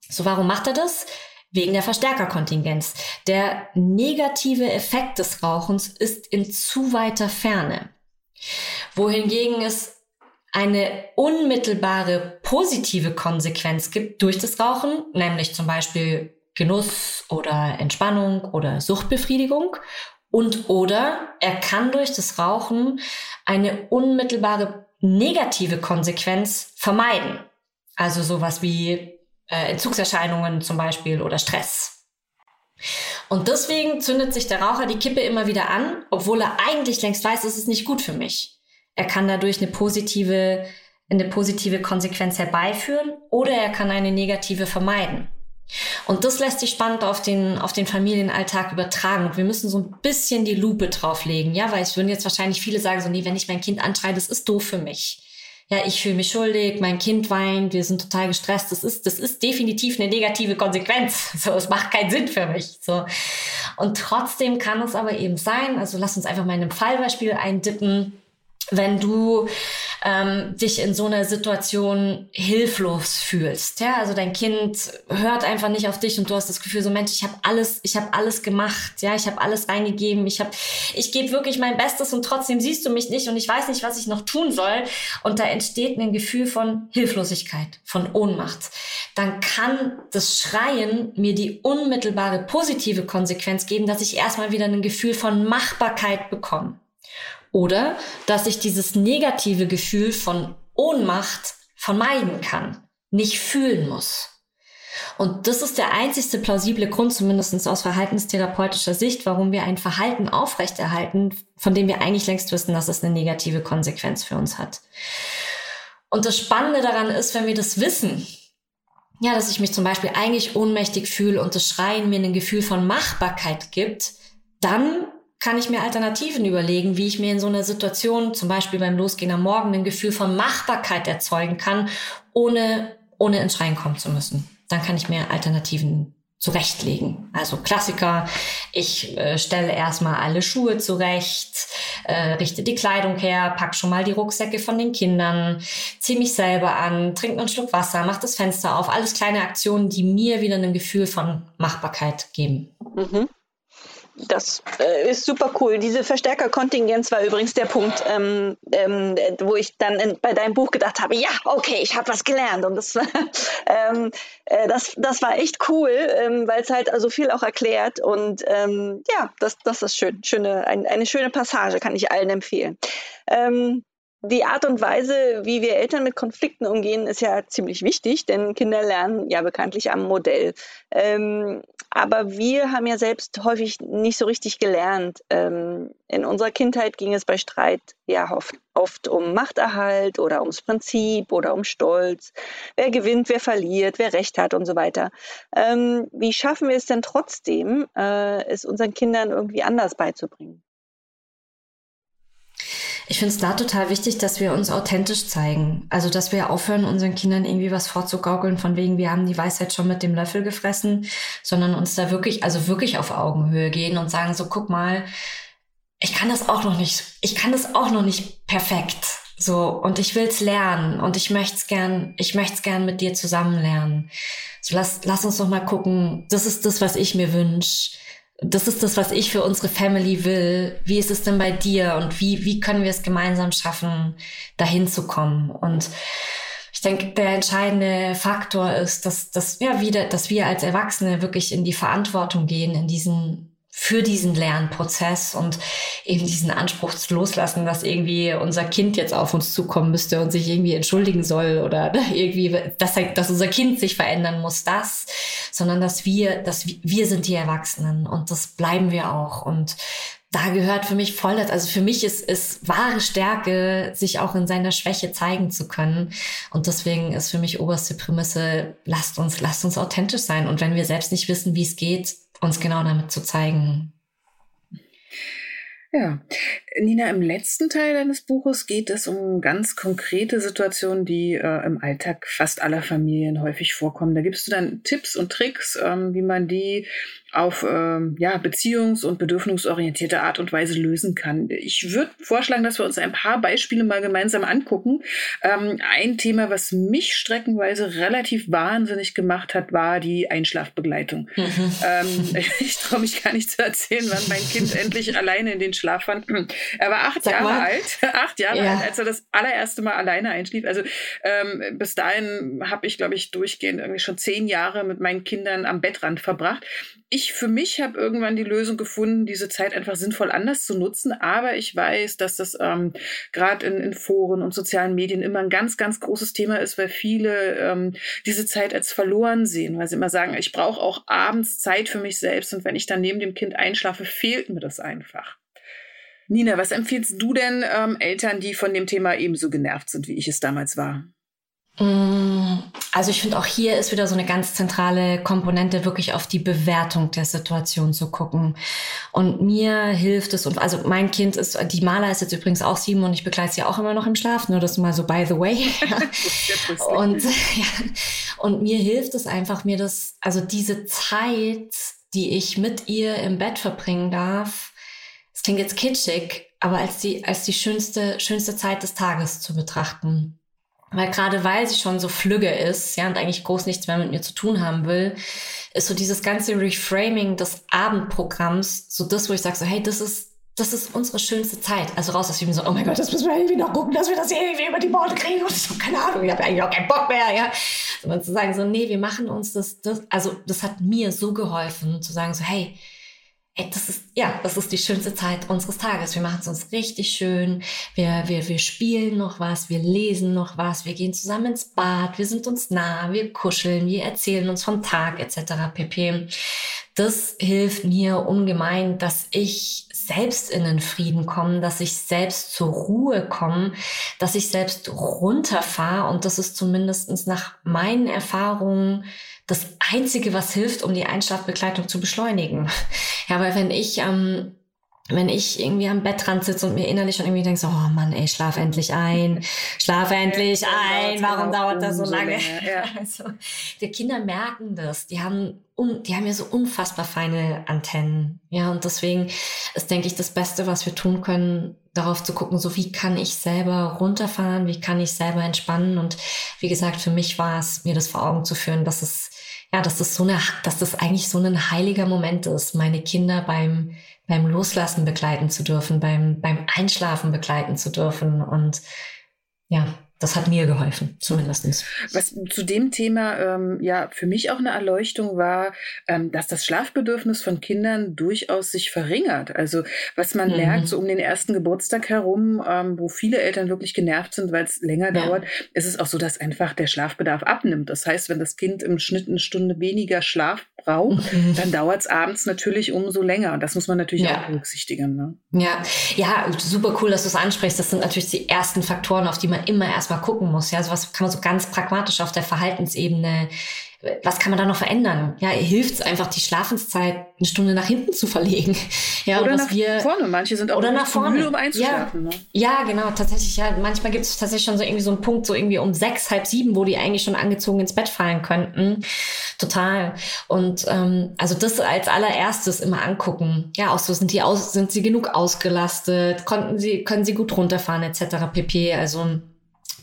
So, warum macht er das? Wegen der Verstärkerkontingenz. Der negative Effekt des Rauchens ist in zu weiter Ferne. Wohingegen es eine unmittelbare positive Konsequenz gibt durch das Rauchen, nämlich zum Beispiel Genuss oder Entspannung oder Suchtbefriedigung. Und oder er kann durch das Rauchen eine unmittelbare negative Konsequenz vermeiden. Also sowas wie äh, Entzugserscheinungen zum Beispiel oder Stress. Und deswegen zündet sich der Raucher die Kippe immer wieder an, obwohl er eigentlich längst weiß, es ist nicht gut für mich. Er kann dadurch eine positive, eine positive Konsequenz herbeiführen oder er kann eine negative vermeiden. Und das lässt sich spannend auf den, auf den Familienalltag übertragen. Und wir müssen so ein bisschen die Lupe drauflegen. Ja, weil es würden jetzt wahrscheinlich viele sagen, so, nee, wenn ich mein Kind anschreie, das ist doof für mich. Ja, ich fühle mich schuldig, mein Kind weint, wir sind total gestresst. Das ist, das ist definitiv eine negative Konsequenz. So, es macht keinen Sinn für mich. So. Und trotzdem kann es aber eben sein, also lass uns einfach mal in einem Fallbeispiel eindippen, wenn du ähm, dich in so einer Situation hilflos fühlst. Ja, also dein Kind hört einfach nicht auf dich und du hast das Gefühl so Mensch, ich habe alles, ich habe alles gemacht, ja, ich habe alles reingegeben, ich habe, ich gebe wirklich mein Bestes und trotzdem siehst du mich nicht und ich weiß nicht, was ich noch tun soll und da entsteht ein Gefühl von Hilflosigkeit, von Ohnmacht. Dann kann das Schreien mir die unmittelbare positive Konsequenz geben, dass ich erstmal wieder ein Gefühl von Machbarkeit bekomme. Oder dass ich dieses negative Gefühl von Ohnmacht vermeiden kann, nicht fühlen muss. Und das ist der einzigste plausible Grund, zumindest aus verhaltenstherapeutischer Sicht, warum wir ein Verhalten aufrechterhalten, von dem wir eigentlich längst wissen, dass es eine negative Konsequenz für uns hat. Und das Spannende daran ist, wenn wir das wissen, ja, dass ich mich zum Beispiel eigentlich ohnmächtig fühle und das Schreien mir ein Gefühl von Machbarkeit gibt, dann kann ich mir Alternativen überlegen, wie ich mir in so einer Situation, zum Beispiel beim Losgehen am Morgen, ein Gefühl von Machbarkeit erzeugen kann, ohne, ohne ins Schreien kommen zu müssen. Dann kann ich mir Alternativen zurechtlegen. Also Klassiker, ich äh, stelle erstmal alle Schuhe zurecht, äh, richte die Kleidung her, pack schon mal die Rucksäcke von den Kindern, ziehe mich selber an, trinke einen Schluck Wasser, mach das Fenster auf. Alles kleine Aktionen, die mir wieder ein Gefühl von Machbarkeit geben. Mhm das äh, ist super cool. Diese Verstärkerkontingenz war übrigens der Punkt, ähm, ähm, wo ich dann in, bei deinem Buch gedacht habe, ja, okay, ich habe was gelernt. Und das, ähm, äh, das, das war echt cool, ähm, weil es halt also viel auch erklärt. Und ähm, ja, das, das ist schön. Schöne, ein, eine schöne Passage, kann ich allen empfehlen. Die Art und Weise, wie wir Eltern mit Konflikten umgehen, ist ja ziemlich wichtig, denn Kinder lernen ja bekanntlich am Modell. Ähm, aber wir haben ja selbst häufig nicht so richtig gelernt. Ähm, in unserer Kindheit ging es bei Streit ja oft, oft, um Machterhalt oder ums Prinzip oder um Stolz. Wer gewinnt, wer verliert, wer Recht hat und so weiter. Ähm, wie schaffen wir es denn trotzdem, äh, es unseren Kindern irgendwie anders beizubringen? Ich finde es da total wichtig, dass wir uns authentisch zeigen. Also, dass wir aufhören, unseren Kindern irgendwie was vorzugaukeln, von wegen, wir haben die Weisheit schon mit dem Löffel gefressen, sondern uns da wirklich, also wirklich auf Augenhöhe gehen und sagen, so, guck mal, ich kann das auch noch nicht, ich kann das auch noch nicht perfekt. So, und ich will's lernen und ich möchte es gern, ich möchte es gern mit dir zusammen lernen. So, lass, lass uns doch mal gucken, das ist das, was ich mir wünsche das ist das, was ich für unsere Family will. Wie ist es denn bei dir und wie, wie können wir es gemeinsam schaffen, dahin zu kommen? Und ich denke, der entscheidende Faktor ist, dass, dass, ja, wieder, dass wir als Erwachsene wirklich in die Verantwortung gehen, in diesen für diesen Lernprozess und eben diesen Anspruch zu loslassen, dass irgendwie unser Kind jetzt auf uns zukommen müsste und sich irgendwie entschuldigen soll oder irgendwie, dass, dass unser Kind sich verändern muss, das, sondern dass wir, dass wir sind die Erwachsenen und das bleiben wir auch und da gehört für mich voll, also für mich ist, ist wahre Stärke, sich auch in seiner Schwäche zeigen zu können. Und deswegen ist für mich oberste Prämisse, lasst uns, lasst uns authentisch sein. Und wenn wir selbst nicht wissen, wie es geht, uns genau damit zu zeigen. Ja, Nina, im letzten Teil deines Buches geht es um ganz konkrete Situationen, die äh, im Alltag fast aller Familien häufig vorkommen. Da gibst du dann Tipps und Tricks, ähm, wie man die auf ähm, ja, beziehungs- und bedürfnisorientierte Art und Weise lösen kann. Ich würde vorschlagen, dass wir uns ein paar Beispiele mal gemeinsam angucken. Ähm, ein Thema, was mich streckenweise relativ wahnsinnig gemacht hat, war die Einschlafbegleitung. Mhm. Ähm, ich traue mich gar nicht zu erzählen, wann mein Kind endlich alleine in den Schlaf fand. Er war acht Sag Jahre mal. alt, acht Jahre ja. alt, als er das allererste Mal alleine einschlief. Also ähm, bis dahin habe ich, glaube ich, durchgehend irgendwie schon zehn Jahre mit meinen Kindern am Bettrand verbracht. Ich für mich habe irgendwann die Lösung gefunden, diese Zeit einfach sinnvoll anders zu nutzen. Aber ich weiß, dass das ähm, gerade in, in Foren und sozialen Medien immer ein ganz, ganz großes Thema ist, weil viele ähm, diese Zeit als verloren sehen, weil sie immer sagen, ich brauche auch abends Zeit für mich selbst und wenn ich dann neben dem Kind einschlafe, fehlt mir das einfach. Nina, was empfiehlst du denn ähm, Eltern, die von dem Thema ebenso genervt sind, wie ich es damals war? Mm, also ich finde auch hier ist wieder so eine ganz zentrale Komponente, wirklich auf die Bewertung der Situation zu gucken. Und mir hilft es, und also mein Kind ist, die Maler ist jetzt übrigens auch sieben und ich begleite sie auch immer noch im Schlaf, nur das mal so by the way. und, ja, und mir hilft es einfach, mir das, also diese Zeit, die ich mit ihr im Bett verbringen darf, es klingt jetzt kitschig, aber als die, als die schönste, schönste Zeit des Tages zu betrachten. Weil gerade weil sie schon so flügge ist, ja, und eigentlich groß nichts mehr mit mir zu tun haben will, ist so dieses ganze Reframing des Abendprogramms so das, wo ich sage so, hey, das ist, das ist unsere schönste Zeit. Also raus aus dem so, oh mein Gott, das müssen wir irgendwie noch gucken, dass wir das irgendwie über die Borde kriegen und so, keine Ahnung, ich habe eigentlich auch keinen Bock mehr, ja. Sondern zu sagen so, nee, wir machen uns das, das, also das hat mir so geholfen, zu sagen so, hey, das ist, ja, das ist die schönste Zeit unseres Tages. Wir machen es uns richtig schön. Wir, wir, wir spielen noch was, wir lesen noch was, wir gehen zusammen ins Bad, wir sind uns nah, wir kuscheln, wir erzählen uns vom Tag etc. pp. Das hilft mir ungemein, dass ich selbst in den Frieden komme, dass ich selbst zur Ruhe komme, dass ich selbst runterfahre und das ist zumindestens nach meinen Erfahrungen das Einzige, was hilft, um die Einschlafbegleitung zu beschleunigen. Ja, weil wenn ich ähm, wenn ich irgendwie am Bettrand sitze und mir innerlich schon irgendwie denke, so, oh Mann, ey, schlaf endlich ein, schlaf endlich ein, warum dauert das so lange? Ja. Also, die Kinder merken das, die haben, un, die haben ja so unfassbar feine Antennen, ja, und deswegen ist, denke ich, das Beste, was wir tun können, darauf zu gucken, so wie kann ich selber runterfahren, wie kann ich selber entspannen und wie gesagt, für mich war es, mir das vor Augen zu führen, dass es ja, dass das so eine, dass das eigentlich so ein heiliger Moment ist, meine Kinder beim, beim Loslassen begleiten zu dürfen, beim, beim Einschlafen begleiten zu dürfen und ja, das hat mir geholfen, zumindestens. Was zu dem Thema ähm, ja für mich auch eine Erleuchtung war, ähm, dass das Schlafbedürfnis von Kindern durchaus sich verringert. Also was man mhm. merkt, so um den ersten Geburtstag herum, ähm, wo viele Eltern wirklich genervt sind, weil es länger ja. dauert, ist es auch so, dass einfach der Schlafbedarf abnimmt. Das heißt, wenn das Kind im Schnitt eine Stunde weniger Schlaf braucht, mhm. dann dauert es abends natürlich umso länger. Und das muss man natürlich ja. auch berücksichtigen. Ne? Ja, ja, super cool, dass du es ansprichst. Das sind natürlich die ersten Faktoren, auf die man immer erst erstmal gucken muss. Ja, also was kann man so ganz pragmatisch auf der Verhaltensebene was kann man da noch verändern? Ja, hilft es einfach, die Schlafenszeit eine Stunde nach hinten zu verlegen. Ja, oder nach wir, vorne. Manche sind auch oder nach vorne. müde, um einzuschlafen. Ja, ne? ja, genau, tatsächlich. Ja, manchmal gibt es tatsächlich schon so irgendwie so einen Punkt, so irgendwie um sechs, halb sieben, wo die eigentlich schon angezogen ins Bett fallen könnten. Total. Und ähm, also das als allererstes immer angucken. Ja, auch so sind die aus, sind sie genug ausgelastet, konnten sie, können sie gut runterfahren etc. pp. Also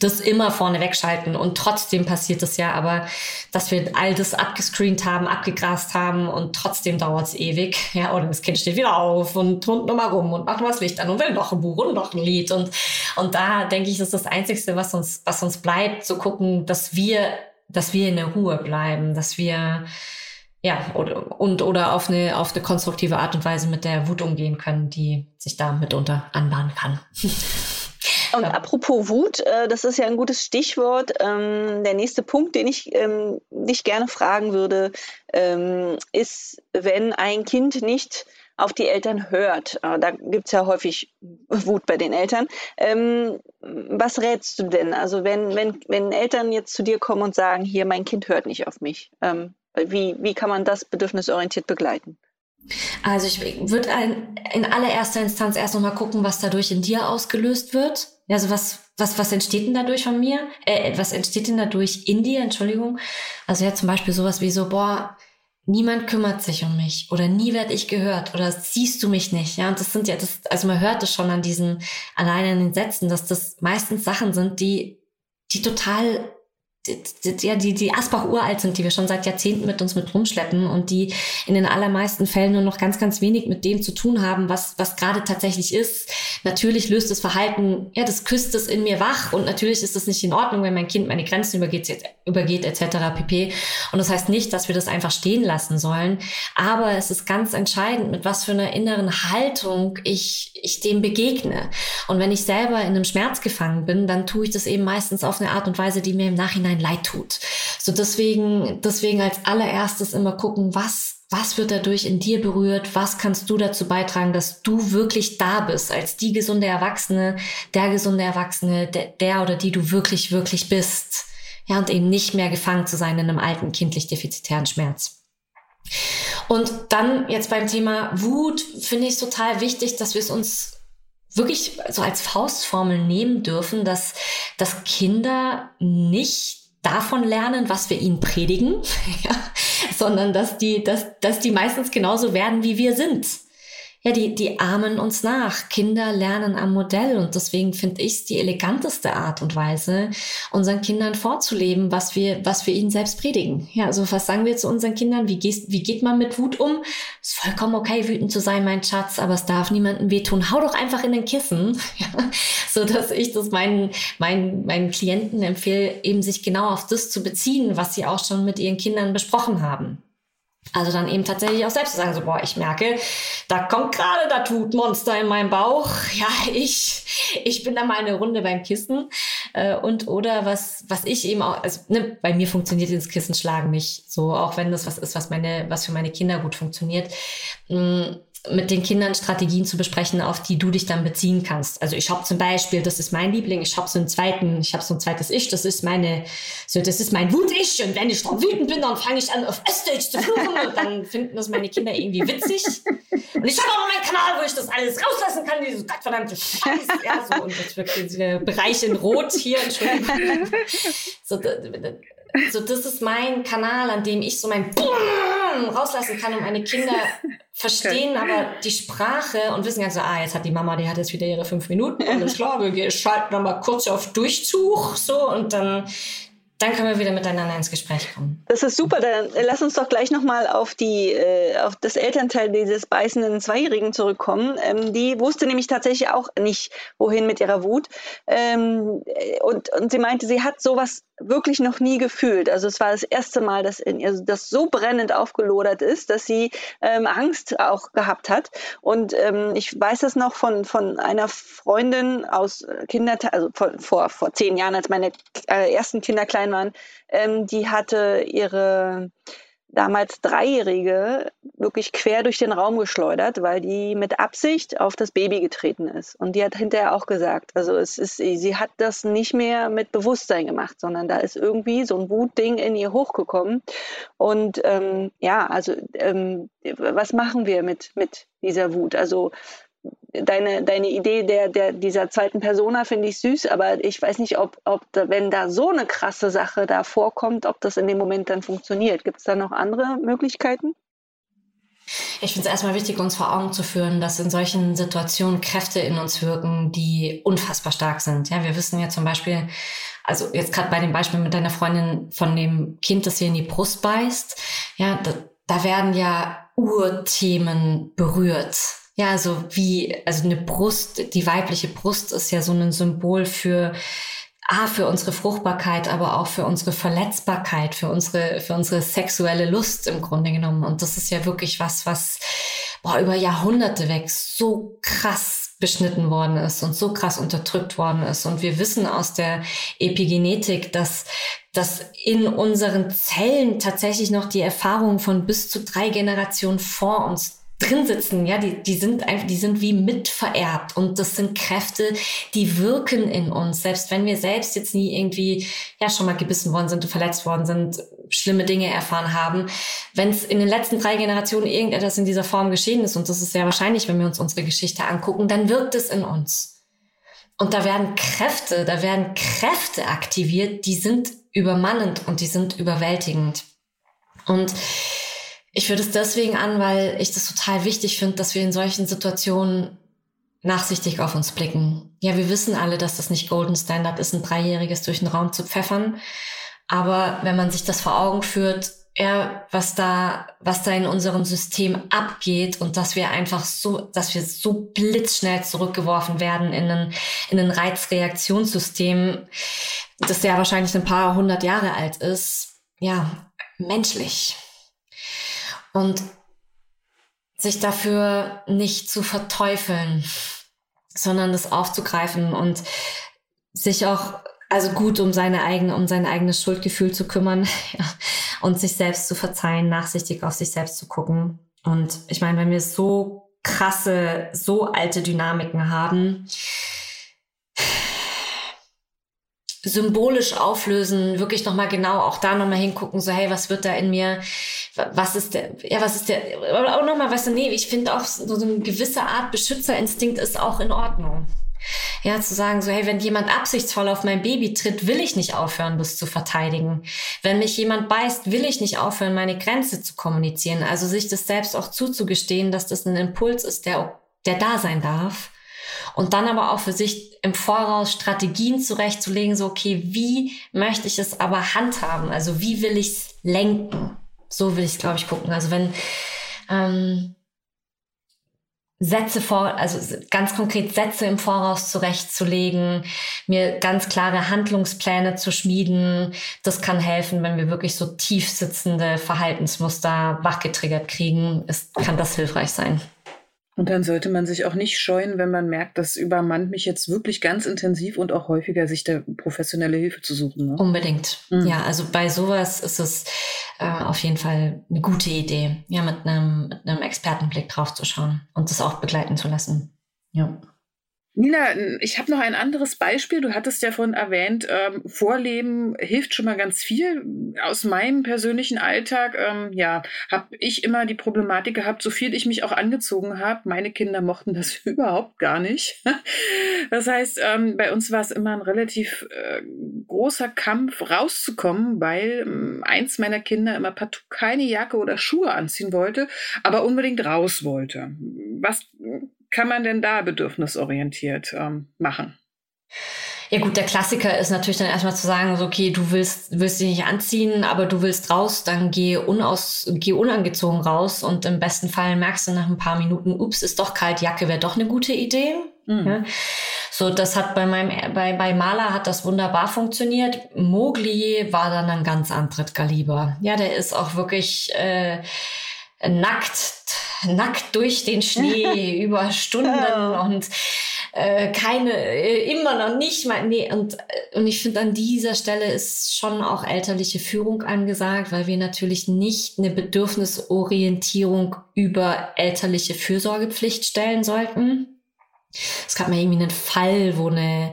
das immer vorne wegschalten. Und trotzdem passiert es ja, aber dass wir all das abgescreent haben, abgegrast haben und trotzdem dauert es ewig, ja, oder das Kind steht wieder auf und turnt nochmal rum und macht mal das Licht an und will noch ein Buch und noch ein Lied. Und, und da denke ich, ist das Einzigste, was uns, was uns bleibt, zu gucken, dass wir, dass wir in der Ruhe bleiben, dass wir, ja, oder, und, oder auf eine, auf eine konstruktive Art und Weise mit der Wut umgehen können, die sich da mitunter anbahnen kann. Und apropos Wut, äh, das ist ja ein gutes Stichwort. Ähm, der nächste Punkt, den ich ähm, dich gerne fragen würde, ähm, ist, wenn ein Kind nicht auf die Eltern hört. Äh, da gibt es ja häufig Wut bei den Eltern. Ähm, was rätst du denn? Also wenn, wenn, wenn Eltern jetzt zu dir kommen und sagen, hier, mein Kind hört nicht auf mich, ähm, wie, wie kann man das bedürfnisorientiert begleiten? Also ich würde in allererster Instanz erst nochmal gucken, was dadurch in dir ausgelöst wird. Also was, was, was entsteht denn dadurch von mir? Äh, was entsteht denn dadurch in dir? Entschuldigung. Also ja, zum Beispiel sowas wie so, boah, niemand kümmert sich um mich oder nie werde ich gehört oder siehst du mich nicht. Ja, und das sind ja, das, also man hört es schon an diesen, allein an den Sätzen, dass das meistens Sachen sind, die, die total ja, die, die Asbach uralt sind, die wir schon seit Jahrzehnten mit uns mit rumschleppen und die in den allermeisten Fällen nur noch ganz, ganz wenig mit dem zu tun haben, was, was gerade tatsächlich ist. Natürlich löst das Verhalten, ja, das küsst es in mir wach und natürlich ist es nicht in Ordnung, wenn mein Kind meine Grenzen übergeht, übergeht etc. pp. Und das heißt nicht, dass wir das einfach stehen lassen sollen, aber es ist ganz entscheidend, mit was für einer inneren Haltung ich, ich dem begegne. Und wenn ich selber in einem Schmerz gefangen bin, dann tue ich das eben meistens auf eine Art und Weise, die mir im Nachhinein Nachhinein leid tut. So deswegen, deswegen als allererstes immer gucken, was, was wird dadurch in dir berührt? Was kannst du dazu beitragen, dass du wirklich da bist als die gesunde Erwachsene, der gesunde Erwachsene, der, der oder die du wirklich, wirklich bist? Ja, und eben nicht mehr gefangen zu sein in einem alten kindlich defizitären Schmerz. Und dann jetzt beim Thema Wut finde ich es total wichtig, dass wir es uns wirklich so als Faustformel nehmen dürfen, dass, dass Kinder nicht davon lernen, was wir ihnen predigen, ja, sondern dass die, dass, dass die meistens genauso werden, wie wir sind ja, die, die ahmen uns nach. Kinder lernen am Modell und deswegen finde ich es die eleganteste Art und Weise, unseren Kindern vorzuleben, was wir, was wir ihnen selbst predigen. Ja, also was sagen wir zu unseren Kindern? Wie, gehst, wie geht man mit Wut um? Ist vollkommen okay, wütend zu sein, mein Schatz, aber es darf niemandem wehtun. Hau doch einfach in den Kissen. Ja, so dass ich das meinen, meinen, meinen Klienten empfehle, eben sich genau auf das zu beziehen, was sie auch schon mit ihren Kindern besprochen haben. Also dann eben tatsächlich auch selbst zu sagen, so, boah, ich merke, da kommt gerade da tut Monster in meinem Bauch. Ja, ich, ich bin da mal eine Runde beim Kissen. Äh, und oder was, was ich eben auch, also ne, bei mir funktioniert ins Kissen schlagen nicht so, auch wenn das was ist, was meine, was für meine Kinder gut funktioniert. Mm, mit den Kindern Strategien zu besprechen, auf die du dich dann beziehen kannst. Also ich habe zum Beispiel, das ist mein Liebling, ich habe so einen zweiten, ich habe so ein zweites Ich, das ist meine, so das ist mein Wut-Ich und wenn ich dann wütend bin, dann fange ich an auf Österreich zu fluchen und dann finden das meine Kinder irgendwie witzig. Und ich habe auch noch meinen Kanal, wo ich das alles rauslassen kann, diese gottverdammte Scheiße. Ja, so, und jetzt wird dieser Bereich in Rot hier, Entschuldigung. So, so, das ist mein Kanal, an dem ich so mein Boom rauslassen kann und meine Kinder verstehen aber die Sprache und wissen ganz so, ah, jetzt hat die Mama, die hat jetzt wieder ihre fünf Minuten, alles klar, wir schalten nochmal kurz auf Durchzug, so, und dann, dann können wir wieder miteinander ins Gespräch kommen. Das ist super. Dann lass uns doch gleich nochmal auf die, äh, auf das Elternteil dieses beißenden Zweijährigen zurückkommen. Ähm, die wusste nämlich tatsächlich auch nicht, wohin mit ihrer Wut. Ähm, und, und sie meinte, sie hat sowas wirklich noch nie gefühlt. Also es war das erste Mal, dass in ihr das so brennend aufgelodert ist, dass sie ähm, Angst auch gehabt hat. Und ähm, ich weiß das noch von, von einer Freundin aus Kindertag, also von, vor, vor zehn Jahren, als meine äh, ersten Kinder klein waren, ähm, die hatte ihre damals Dreijährige wirklich quer durch den Raum geschleudert, weil die mit Absicht auf das Baby getreten ist. Und die hat hinterher auch gesagt, also es ist, sie hat das nicht mehr mit Bewusstsein gemacht, sondern da ist irgendwie so ein Wutding in ihr hochgekommen. Und ähm, ja, also ähm, was machen wir mit, mit dieser Wut? Also deine, deine Idee der, der, dieser zweiten Persona finde ich süß, aber ich weiß nicht, ob, ob wenn da so eine krasse Sache da vorkommt, ob das in dem Moment dann funktioniert. Gibt es da noch andere Möglichkeiten? Ich finde es erstmal wichtig, uns vor Augen zu führen, dass in solchen Situationen Kräfte in uns wirken, die unfassbar stark sind. Ja, wir wissen ja zum Beispiel, also jetzt gerade bei dem Beispiel mit deiner Freundin von dem Kind, das hier in die Brust beißt, ja, da, da werden ja Urthemen berührt ja, also wie, also eine Brust, die weibliche Brust ist ja so ein Symbol für, ah, für unsere Fruchtbarkeit, aber auch für unsere Verletzbarkeit, für unsere, für unsere sexuelle Lust im Grunde genommen. Und das ist ja wirklich was, was boah, über Jahrhunderte weg so krass beschnitten worden ist und so krass unterdrückt worden ist. Und wir wissen aus der Epigenetik, dass dass in unseren Zellen tatsächlich noch die Erfahrungen von bis zu drei Generationen vor uns drin sitzen, ja, die, die sind einfach, die sind wie mitvererbt und das sind Kräfte, die wirken in uns, selbst wenn wir selbst jetzt nie irgendwie, ja, schon mal gebissen worden sind, verletzt worden sind, schlimme Dinge erfahren haben. Wenn es in den letzten drei Generationen irgendetwas in dieser Form geschehen ist, und das ist sehr wahrscheinlich, wenn wir uns unsere Geschichte angucken, dann wirkt es in uns. Und da werden Kräfte, da werden Kräfte aktiviert, die sind übermannend und die sind überwältigend. Und ich führe das deswegen an, weil ich das total wichtig finde, dass wir in solchen Situationen nachsichtig auf uns blicken. Ja, wir wissen alle, dass das nicht Golden Standard ist, ein Dreijähriges durch den Raum zu pfeffern. Aber wenn man sich das vor Augen führt, ja, was da, was da in unserem System abgeht und dass wir einfach so, dass wir so blitzschnell zurückgeworfen werden in ein, in ein Reizreaktionssystem, das ja wahrscheinlich ein paar hundert Jahre alt ist. Ja, menschlich und sich dafür nicht zu verteufeln, sondern das aufzugreifen und sich auch also gut um seine eigene um sein eigenes Schuldgefühl zu kümmern ja, und sich selbst zu verzeihen, nachsichtig auf sich selbst zu gucken. Und ich meine, wenn wir so krasse, so alte Dynamiken haben, symbolisch auflösen, wirklich nochmal genau auch da nochmal hingucken, so hey, was wird da in mir, was ist der, ja, was ist der, aber auch nochmal, weißt du, nee, ich finde auch so, so eine gewisse Art Beschützerinstinkt ist auch in Ordnung. Ja, zu sagen so, hey, wenn jemand absichtsvoll auf mein Baby tritt, will ich nicht aufhören, das zu verteidigen. Wenn mich jemand beißt, will ich nicht aufhören, meine Grenze zu kommunizieren. Also sich das selbst auch zuzugestehen, dass das ein Impuls ist, der, der da sein darf und dann aber auch für sich im Voraus Strategien zurechtzulegen, so, okay, wie möchte ich es aber handhaben? Also wie will ich es lenken? So will ich es, glaube ich, gucken. Also wenn ähm, Sätze vor, also ganz konkret Sätze im Voraus zurechtzulegen, mir ganz klare Handlungspläne zu schmieden. Das kann helfen, wenn wir wirklich so tief sitzende Verhaltensmuster wachgetriggert kriegen. Es kann das hilfreich sein. Und dann sollte man sich auch nicht scheuen, wenn man merkt, das übermannt mich jetzt wirklich ganz intensiv und auch häufiger, sich da professionelle Hilfe zu suchen. Ne? Unbedingt. Mhm. Ja, also bei sowas ist es äh, auf jeden Fall eine gute Idee, ja, mit einem, mit einem Expertenblick drauf zu schauen und das auch begleiten zu lassen. Ja. Nina, ich habe noch ein anderes Beispiel. Du hattest ja von erwähnt, ähm, Vorleben hilft schon mal ganz viel. Aus meinem persönlichen Alltag, ähm, ja, habe ich immer die Problematik gehabt, so viel ich mich auch angezogen habe. Meine Kinder mochten das überhaupt gar nicht. Das heißt, ähm, bei uns war es immer ein relativ äh, großer Kampf, rauszukommen, weil ähm, eins meiner Kinder immer partout keine Jacke oder Schuhe anziehen wollte, aber unbedingt raus wollte. Was kann man denn da bedürfnisorientiert ähm, machen? Ja gut, der Klassiker ist natürlich dann erstmal zu sagen, so, okay, du willst, willst dich nicht anziehen, aber du willst raus, dann geh, unaus, geh unangezogen raus und im besten Fall merkst du nach ein paar Minuten, ups, ist doch kalt, Jacke wäre doch eine gute Idee. Mhm. Ja. So, das hat bei meinem, bei, bei Maler hat das wunderbar funktioniert. Mogli war dann ein ganz anderes Kaliber. Ja, der ist auch wirklich äh, nackt, nackt durch den Schnee über Stunden und äh, keine, äh, immer noch nicht mal, nee, und, äh, und ich finde, an dieser Stelle ist schon auch elterliche Führung angesagt, weil wir natürlich nicht eine Bedürfnisorientierung über elterliche Fürsorgepflicht stellen sollten. Es gab mal irgendwie einen Fall, wo eine,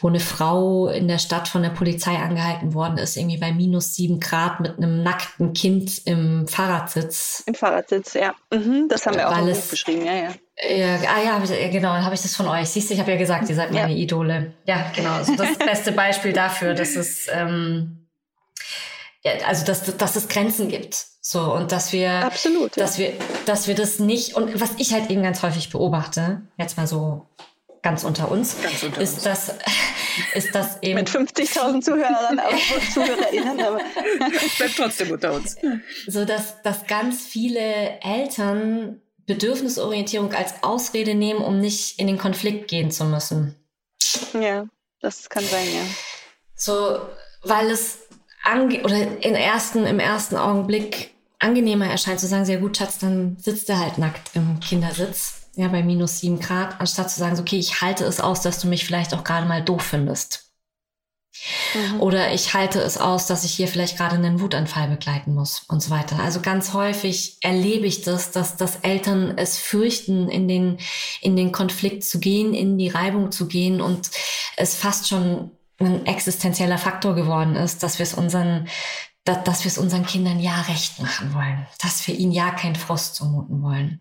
wo eine Frau in der Stadt von der Polizei angehalten worden ist, irgendwie bei minus sieben Grad mit einem nackten Kind im Fahrradsitz. Im Fahrradsitz, ja. Mhm, das haben wir auch im Buch beschrieben, ja, ja. Ja, ah ja, genau, habe ich das von euch. Siehst du, ich habe ja gesagt, ihr seid meine ja. Idole. Ja, genau. Also das ist das beste Beispiel dafür, dass es ähm, ja, also dass, dass es Grenzen gibt. So, und dass wir, Absolut, ja. dass wir, dass wir das nicht, und was ich halt eben ganz häufig beobachte, jetzt mal so ganz unter uns, ganz unter ist uns. das, ist das eben. Mit 50.000 Zuhörern, aber ZuhörerInnen, aber. bleibt trotzdem unter uns. So, dass, dass ganz viele Eltern Bedürfnisorientierung als Ausrede nehmen, um nicht in den Konflikt gehen zu müssen. Ja, das kann sein, ja. So, weil es ange oder in ersten, im ersten Augenblick angenehmer erscheint zu sagen, sehr gut, Schatz, dann sitzt er halt nackt im Kindersitz, ja, bei minus sieben Grad, anstatt zu sagen, so, okay, ich halte es aus, dass du mich vielleicht auch gerade mal doof findest. Mhm. Oder ich halte es aus, dass ich hier vielleicht gerade einen Wutanfall begleiten muss und so weiter. Also ganz häufig erlebe ich das, dass, dass Eltern es fürchten, in den, in den Konflikt zu gehen, in die Reibung zu gehen und es fast schon ein existenzieller Faktor geworden ist, dass wir es unseren, dass, dass wir es unseren Kindern ja recht machen wollen, dass wir ihnen ja keinen Frost zumuten wollen.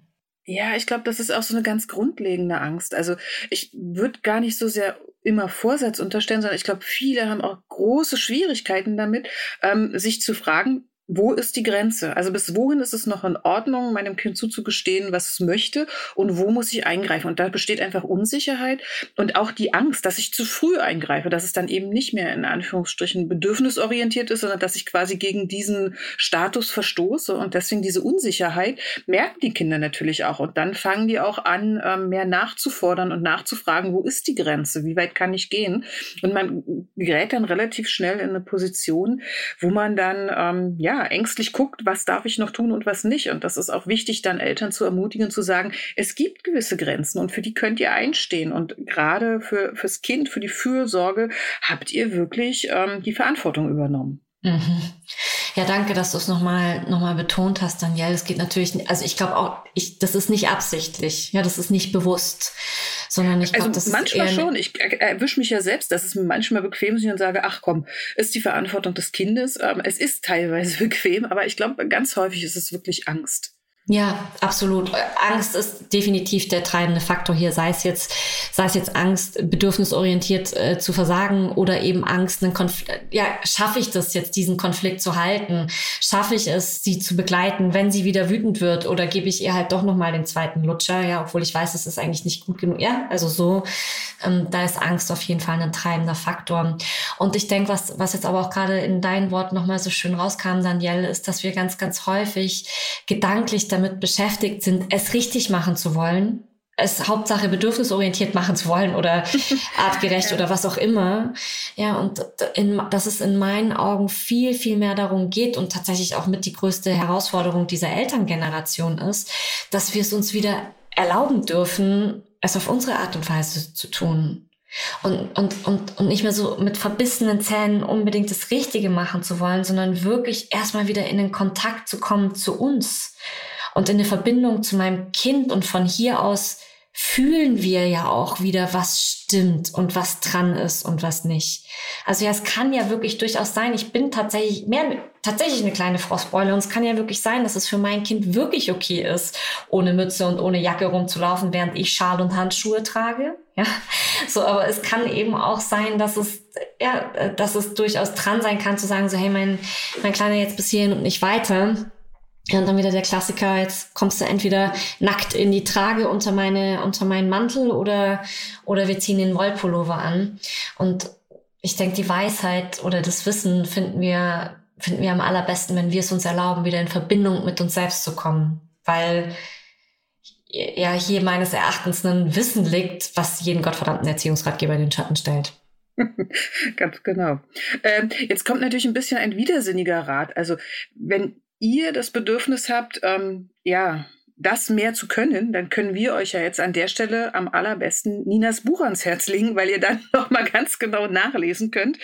Ja, ich glaube, das ist auch so eine ganz grundlegende Angst. Also ich würde gar nicht so sehr immer Vorsatz unterstellen, sondern ich glaube, viele haben auch große Schwierigkeiten damit, ähm, sich zu fragen, wo ist die Grenze? Also bis wohin ist es noch in Ordnung, meinem Kind zuzugestehen, was es möchte und wo muss ich eingreifen? Und da besteht einfach Unsicherheit und auch die Angst, dass ich zu früh eingreife, dass es dann eben nicht mehr in Anführungsstrichen bedürfnisorientiert ist, sondern dass ich quasi gegen diesen Status verstoße und deswegen diese Unsicherheit merken die Kinder natürlich auch und dann fangen die auch an, ähm, mehr nachzufordern und nachzufragen, wo ist die Grenze? Wie weit kann ich gehen? Und man gerät dann relativ schnell in eine Position, wo man dann, ähm, ja, ängstlich guckt, was darf ich noch tun und was nicht. Und das ist auch wichtig, dann Eltern zu ermutigen, zu sagen, es gibt gewisse Grenzen und für die könnt ihr einstehen. Und gerade für, fürs Kind, für die Fürsorge habt ihr wirklich ähm, die Verantwortung übernommen. Mhm. Ja, danke, dass du es nochmal noch mal betont hast, Daniel. Es geht natürlich, also ich glaube auch, ich, das ist nicht absichtlich, ja, das ist nicht bewusst, sondern ich glaube, also das manchmal ist schon. Ich erwische mich ja selbst, dass es mir manchmal bequem ist und sage, ach komm, ist die Verantwortung des Kindes. Ähm, es ist teilweise bequem, aber ich glaube, ganz häufig ist es wirklich Angst. Ja, absolut. Angst ist definitiv der treibende Faktor hier, sei es jetzt, sei es jetzt Angst, bedürfnisorientiert äh, zu versagen oder eben Angst, einen Konflikt, ja, schaffe ich das jetzt, diesen Konflikt zu halten? Schaffe ich es, sie zu begleiten, wenn sie wieder wütend wird oder gebe ich ihr halt doch nochmal den zweiten Lutscher, ja, obwohl ich weiß, es ist eigentlich nicht gut genug. Ja, also so, ähm, da ist Angst auf jeden Fall ein treibender Faktor. Und ich denke, was, was jetzt aber auch gerade in deinen Worten nochmal so schön rauskam, Danielle, ist, dass wir ganz, ganz häufig gedanklich damit beschäftigt sind, es richtig machen zu wollen, es Hauptsache bedürfnisorientiert machen zu wollen oder artgerecht oder was auch immer. Ja, und in, dass es in meinen Augen viel, viel mehr darum geht und tatsächlich auch mit die größte Herausforderung dieser Elterngeneration ist, dass wir es uns wieder erlauben dürfen, es auf unsere Art und Weise zu tun. Und, und, und, und nicht mehr so mit verbissenen Zähnen unbedingt das Richtige machen zu wollen, sondern wirklich erstmal wieder in den Kontakt zu kommen zu uns und in eine Verbindung zu meinem Kind und von hier aus fühlen wir ja auch wieder, was stimmt und was dran ist und was nicht. Also ja, es kann ja wirklich durchaus sein, ich bin tatsächlich mehr, tatsächlich eine kleine Frostbeule und es kann ja wirklich sein, dass es für mein Kind wirklich okay ist, ohne Mütze und ohne Jacke rumzulaufen, während ich Schal und Handschuhe trage. Ja, so, aber es kann eben auch sein, dass es, ja, dass es durchaus dran sein kann, zu sagen, so, hey, mein, mein Kleiner jetzt bis hierhin und nicht weiter Ja, und dann wieder der Klassiker, jetzt kommst du entweder nackt in die Trage unter meine, unter meinen Mantel oder, oder wir ziehen den Wollpullover an. Und ich denke, die Weisheit oder das Wissen finden wir, finden wir am allerbesten, wenn wir es uns erlauben, wieder in Verbindung mit uns selbst zu kommen. Weil ja hier meines Erachtens ein Wissen liegt, was jeden gottverdammten Erziehungsratgeber in den Schatten stellt. Ganz genau. Ähm, jetzt kommt natürlich ein bisschen ein widersinniger Rat. Also wenn ihr das Bedürfnis habt, ähm, ja, das mehr zu können, dann können wir euch ja jetzt an der Stelle am allerbesten Ninas Buch ans Herz legen, weil ihr dann noch mal ganz genau nachlesen könnt,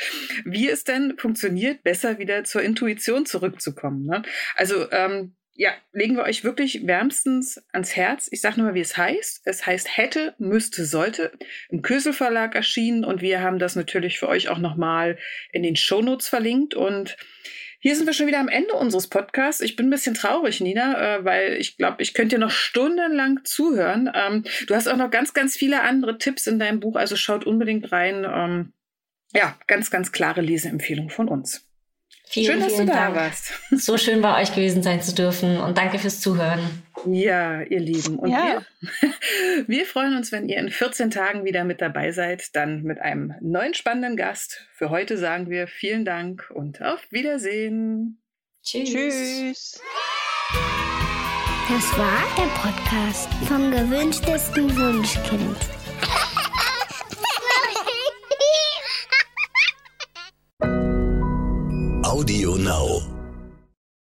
wie es denn funktioniert, besser wieder zur Intuition zurückzukommen. Ne? Also ähm, ja, legen wir euch wirklich wärmstens ans Herz. Ich sage nur mal, wie es heißt. Es heißt hätte, müsste, sollte. Im Kösel Verlag erschienen und wir haben das natürlich für euch auch noch mal in den Shownotes verlinkt und hier sind wir schon wieder am Ende unseres Podcasts. Ich bin ein bisschen traurig, Nina, äh, weil ich glaube, ich könnte dir noch stundenlang zuhören. Ähm, du hast auch noch ganz, ganz viele andere Tipps in deinem Buch, also schaut unbedingt rein. Ähm, ja, ganz, ganz klare Leseempfehlung von uns. Vielen, schön, dass du da Dank. warst. So schön bei euch gewesen sein zu dürfen und danke fürs Zuhören. Ja, ihr Lieben. Und ja. wir, wir freuen uns, wenn ihr in 14 Tagen wieder mit dabei seid, dann mit einem neuen spannenden Gast. Für heute sagen wir vielen Dank und auf Wiedersehen. Tschüss. Tschüss. Das war der Podcast vom gewünschtesten Wunschkind. Audio Now.